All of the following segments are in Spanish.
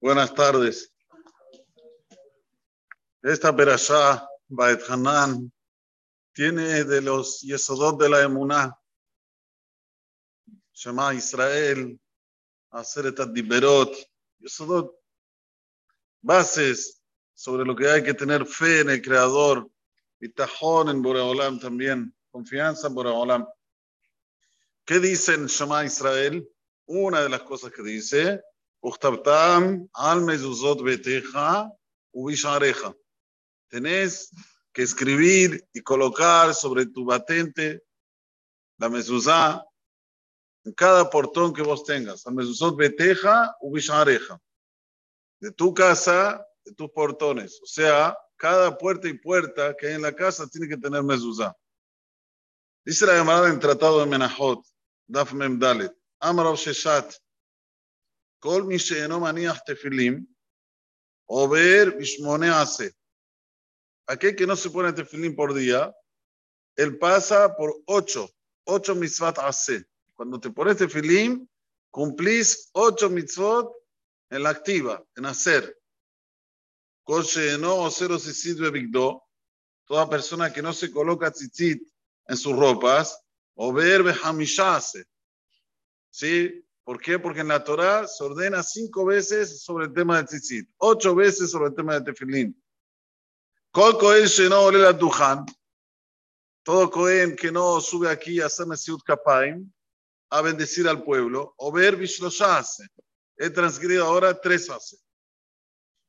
Buenas tardes. Esta perashá, Baet Hanan, tiene de los Yesodot de la Emuná, Shema Israel, hacer estas Diberot, Yesodot, bases sobre lo que hay que tener fe en el Creador, Bitajón en Boreolam también, confianza en Boreolam. ¿Qué dice en Shema Israel? Una de las cosas que dice. Tenés que escribir y colocar sobre tu batente la mezuzá en cada portón que vos tengas. Al mezuzot beteja ubishareja. De tu casa, de tus portones. O sea, cada puerta y puerta que hay en la casa tiene que tener mezuzá. Dice la llamada en Tratado de Menahot, Daf Mem Sheshat, Kol mi she'eno maniach tefilim, over bishmone hace. Aquel que no se pone tefilim por día, él pasa por ocho, ocho mitzvot hace. Cuando te pones tefilim, cumplís ocho mitzvot en la activa, en hacer. She'eno osero sisit bebigdo, toda persona que no se coloca tzitzit en sus ropas, over behamisha hace. ¿Sí? ¿Por qué? Porque en la Torah se ordena cinco veces sobre el tema de tzitzit, ocho veces sobre el tema de tefilín. Kol todo Cohen que no sube aquí a hacer Mesiut Kapaim, a bendecir al pueblo, o ver Bishlosha hace. He transgredido ahora tres hace.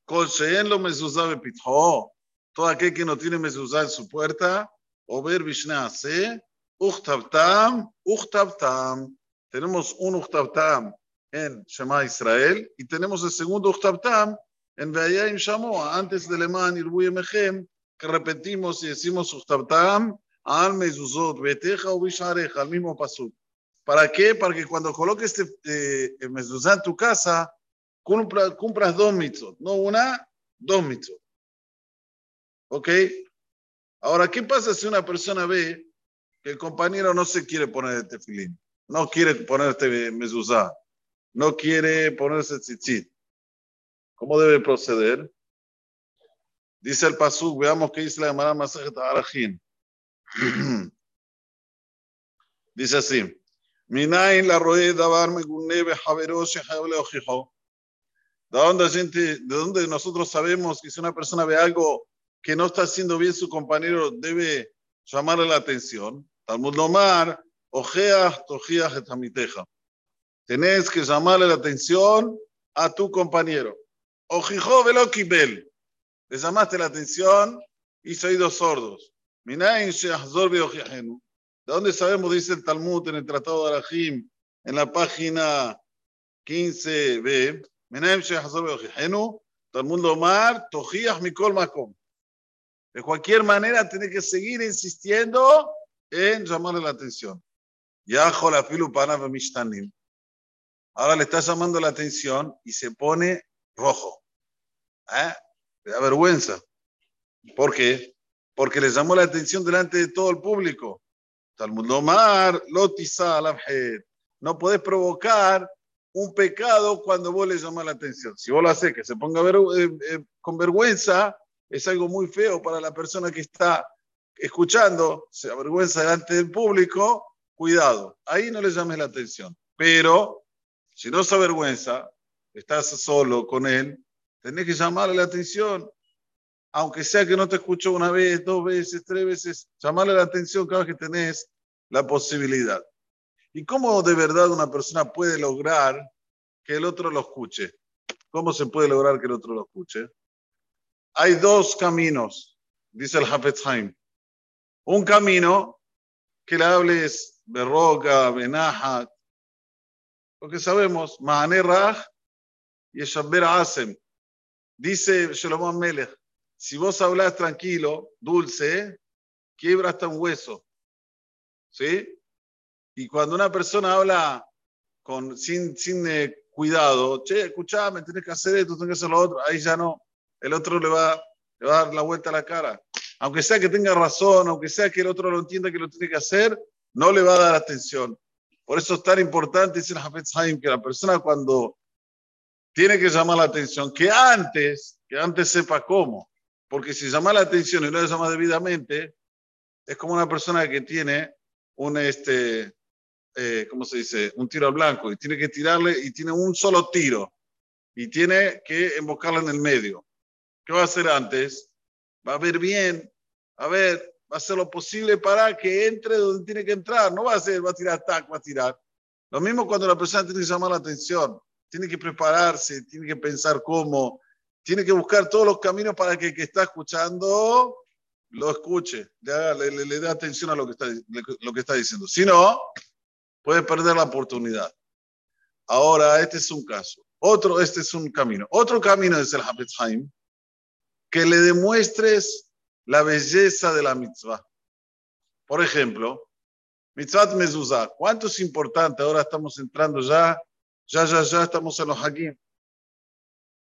Kol lo mezuzá pitho, todo aquel que no tiene mezuzá en su puerta, o ver Bishna hace, uchtabtam, uchtabtam tenemos un Uchtabtam en Shema Israel y tenemos el segundo Uchtabtam en Veayim Shamoa, antes del Eman Irbuye Mechem, que repetimos y decimos Uchtabtam al Mezuzot, Beteja o Bishareja, al mismo pasuk. ¿Para qué? Para que cuando coloques este eh, mezuzá en tu casa, cumpla, cumplas dos mitzvot, no una, dos mitzvot. ¿Ok? Ahora, ¿qué pasa si una persona ve que el compañero no se quiere poner el tefilín? No quiere ponerte mezuzá, no quiere ponerse tzitzit. ¿Cómo debe proceder? Dice el pasuk, veamos qué dice la Gemara Masajet Arajin. dice así: Minain la roe davar megunebe javerosh le ojijo. ¿De dónde, gente, ¿De dónde nosotros sabemos que si una persona ve algo que no está haciendo bien su compañero, debe llamarle la atención? Talmud Lomar, Ojeas, tojías, etamiteja. Tenés que llamarle la atención a tu compañero. Ojijó velo kibel. Le llamaste la atención, hizo oídos sordos. ¿De dónde sabemos, dice el Talmud en el Tratado de Arahim, en la página 15b? Minain sheahzor beojihenu. Talmud lomar, tojías mikol makom. De cualquier manera, tiene que seguir insistiendo en llamarle la atención. Ahora le está llamando la atención y se pone rojo. ¿Eh? Le da vergüenza. ¿Por qué? Porque le llamó la atención delante de todo el público. Talmud Lomar, Lotisa No podés provocar un pecado cuando vos le llamás la atención. Si vos lo haces que se ponga eh, eh, con vergüenza, es algo muy feo para la persona que está escuchando, se avergüenza delante del público cuidado, ahí no le llames la atención. Pero si no se avergüenza, estás solo con él, tenés que llamarle la atención. Aunque sea que no te escuchó una vez, dos veces, tres veces, llamarle la atención cada vez que tenés la posibilidad. ¿Y cómo de verdad una persona puede lograr que el otro lo escuche? ¿Cómo se puede lograr que el otro lo escuche? Hay dos caminos, dice el Hafez Un camino que le hables Berroca, Benahat, porque sabemos, Mahane Raj y Eshabber Asem. Dice Shlomo Melech, si vos hablas tranquilo, dulce, quiebra hasta un hueso. ¿Sí? Y cuando una persona habla con, sin, sin eh, cuidado, che, escuchame, tienes que hacer esto, tienes que hacer lo otro, ahí ya no, el otro le va, le va a dar la vuelta a la cara. Aunque sea que tenga razón, aunque sea que el otro lo entienda que lo tiene que hacer, no le va a dar atención. Por eso es tan importante, dice el Hafez Haim, que la persona cuando tiene que llamar la atención, que antes, que antes sepa cómo. Porque si llama la atención y no le llama debidamente, es como una persona que tiene un, este, eh, ¿cómo se dice? Un tiro al blanco y tiene que tirarle y tiene un solo tiro y tiene que embocarlo en el medio. ¿Qué va a hacer antes? Va a ver bien, a ver, va a hacer lo posible para que entre donde tiene que entrar. No va a hacer, va a tirar tac, va a tirar. Lo mismo cuando la persona tiene que llamar la atención, tiene que prepararse, tiene que pensar cómo, tiene que buscar todos los caminos para que el que está escuchando lo escuche, le, le, le dé atención a lo que, está, lo que está diciendo. Si no, puede perder la oportunidad. Ahora, este es un caso. Otro, este es un camino. Otro camino es el Hafetz que le demuestres la belleza de la mitzvah. Por ejemplo, mitzvah mezuzah. ¿Cuánto es importante? Ahora estamos entrando ya, ya, ya, ya estamos en los hakim.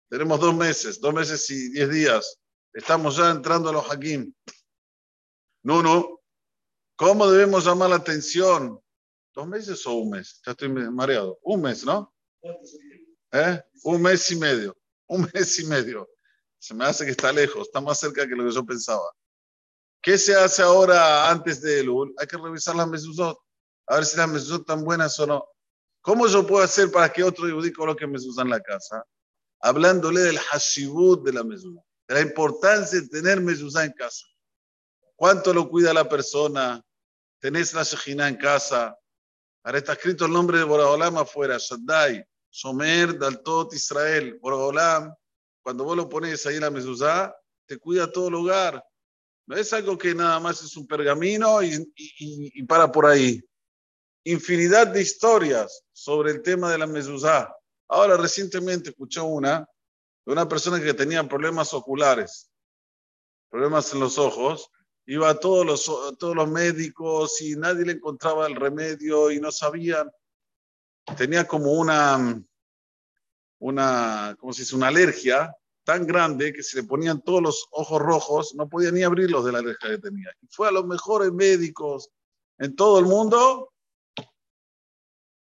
Tenemos dos meses, dos meses y diez días. Estamos ya entrando a los hakim. No, no. ¿Cómo debemos llamar la atención? ¿Dos meses o un mes? Ya estoy mareado. Un mes, ¿no? ¿Eh? Un mes y medio. Un mes y medio. Se me hace que está lejos, está más cerca que lo que yo pensaba. ¿Qué se hace ahora antes de Elul? Hay que revisar las mesuzot, a ver si las mesuzot están buenas o no. ¿Cómo yo puedo hacer para que otro lo coloque mesuzot en la casa? Hablándole del hashibut de la mezuzá, de la importancia de tener mezuzá en casa. ¿Cuánto lo cuida la persona? ¿Tenés la shejina en casa? Ahora está escrito el nombre de Boraholam afuera, Shaddai, Somer, Daltot, Israel, Boraholam. Cuando vos lo pones ahí en la mezuzá, te cuida todo lugar. No es algo que nada más es un pergamino y, y, y para por ahí. Infinidad de historias sobre el tema de la mezuzá. Ahora, recientemente escuché una de una persona que tenía problemas oculares, problemas en los ojos. Iba a todos los, todos los médicos y nadie le encontraba el remedio y no sabían. Tenía como una, una, ¿cómo se dice? Una alergia tan grande que se le ponían todos los ojos rojos, no podía ni abrirlos de la alergia que tenía. Y fue a los mejores médicos en todo el mundo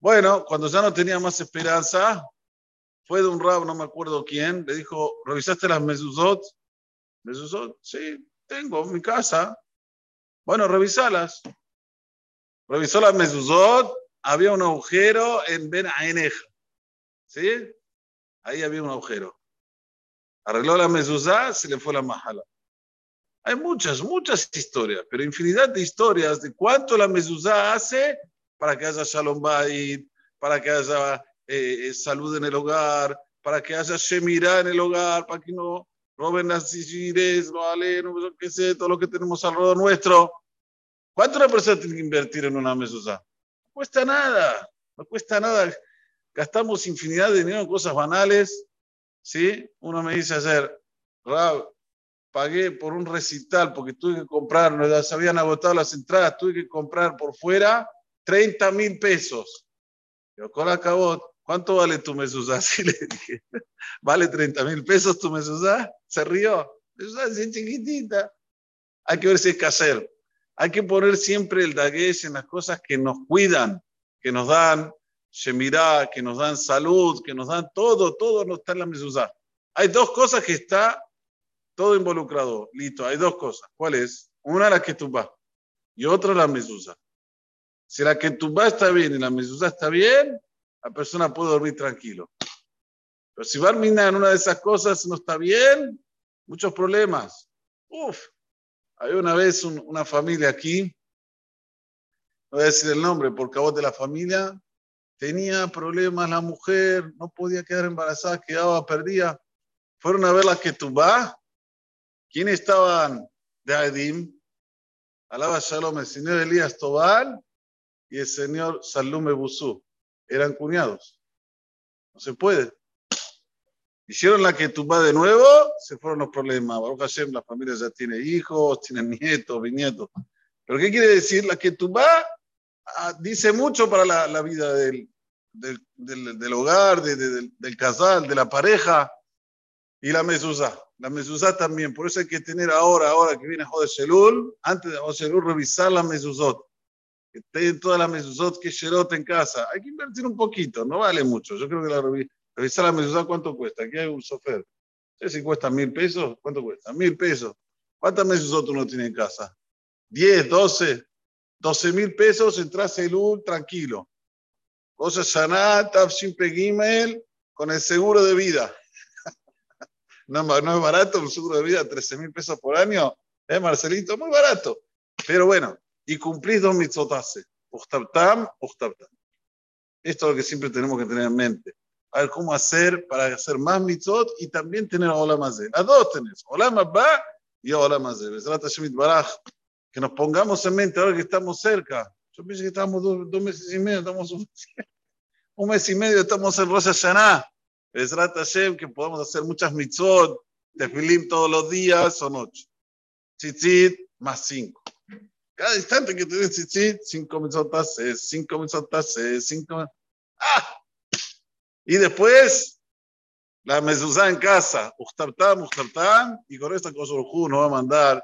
bueno, cuando ya no tenía más esperanza, fue de un rab, no me acuerdo quién, le dijo, ¿revisaste las mezuzot? ¿Mezuzot? Sí, tengo en mi casa. Bueno, revisalas. Revisó las mezuzot, había un agujero en Ben Aenej. ¿Sí? Ahí había un agujero. Arregló la mezuzá, se le fue la majala. Hay muchas, muchas historias, pero infinidad de historias de cuánto la mezuzá hace para que haya shalom bait, para que haya eh, salud en el hogar, para que haya shemirá en el hogar, para que no roben las sigires, no ale, no qué sé, todo lo que tenemos alrededor nuestro. ¿Cuánto una persona tiene que invertir en una mesusa? No cuesta nada, no cuesta nada. Gastamos infinidad de dinero en cosas banales. ¿sí? Uno me dice ayer, Rab, pagué por un recital porque tuve que comprar, no se habían agotado las entradas, tuve que comprar por fuera 30 mil pesos. Yo con acabó, ¿cuánto vale tu mesuzá? Así le dije, ¿vale 30 mil pesos tu mesuzá? Se rió. Mesuzá es chiquitita. Hay que ver si es casero. Hay que poner siempre el daguesh en las cosas que nos cuidan, que nos dan shemirá, que nos dan salud, que nos dan todo, todo no está en la mesuzá. Hay dos cosas que está todo involucrado. Listo, hay dos cosas. ¿Cuál es? Una la que tú vas y otra la mesuzá. Si la que tu está bien y la mezuzá está bien, la persona puede dormir tranquilo. Pero si va a en una de esas cosas no está bien, muchos problemas. Uf, había una vez una familia aquí, no voy a decir el nombre porque a vos de la familia, tenía problemas la mujer, no podía quedar embarazada, quedaba perdida. Fueron a ver la vas. ¿Quiénes estaban de Adim? Alaba Shalom, el señor Elías Tobal y el señor Salume Busú. Eran cuñados. No se puede. Hicieron la que tumba de nuevo, se fueron los problemas. Baruch Hashem, la familia ya tiene hijos, tiene nietos, bisnietos. ¿Pero qué quiere decir? La que ah, dice mucho para la, la vida del, del, del, del hogar, de, del, del casal, de la pareja. Y la mezuzá. La mezuzá también. Por eso hay que tener ahora, ahora que viene Jode Shelul, antes de Jode Shelul, revisar la mezuzot que estén todas las mesuzot que Sherot en casa. Hay que invertir un poquito, no vale mucho. Yo creo que la revisar la mesuzot, ¿cuánto cuesta? Aquí hay un sofer. No sé si cuesta mil pesos, ¿cuánto cuesta? Mil pesos. ¿Cuántas mesuzot uno tiene en casa? ¿Diez, doce? Doce mil pesos, entras el UL tranquilo. Cosa Sanat, Tafshin Pegimel, con el seguro de vida. no, no es barato un seguro de vida, 13 mil pesos por año. ¿Eh, Marcelito? Muy barato. Pero bueno, y cumplís dos mitzotase. Uchtabtam, uchtabtam. Esto es lo que siempre tenemos que tener en mente. A ver cómo hacer para hacer más mitzot y también tener Olam A dos tenés, Olam va y Olam Hazé. Que nos pongamos en mente ahora que estamos cerca. Yo pienso que estamos dos, meses y medio, estamos un, un, mes y medio, estamos en Rosh Hashanah. Besrat Hashem, que podamos hacer muchas mitzot, tefilim todos los días, son ocho. Tzitzit, más cinco. Cada instante que tienes tzitzit, cinco mitzotas, cinco mitzotas, cinco. ¡Ah! Y después, la mezuzá en casa, Uchtartam, Uchtartam, y con esta cosa nos va a mandar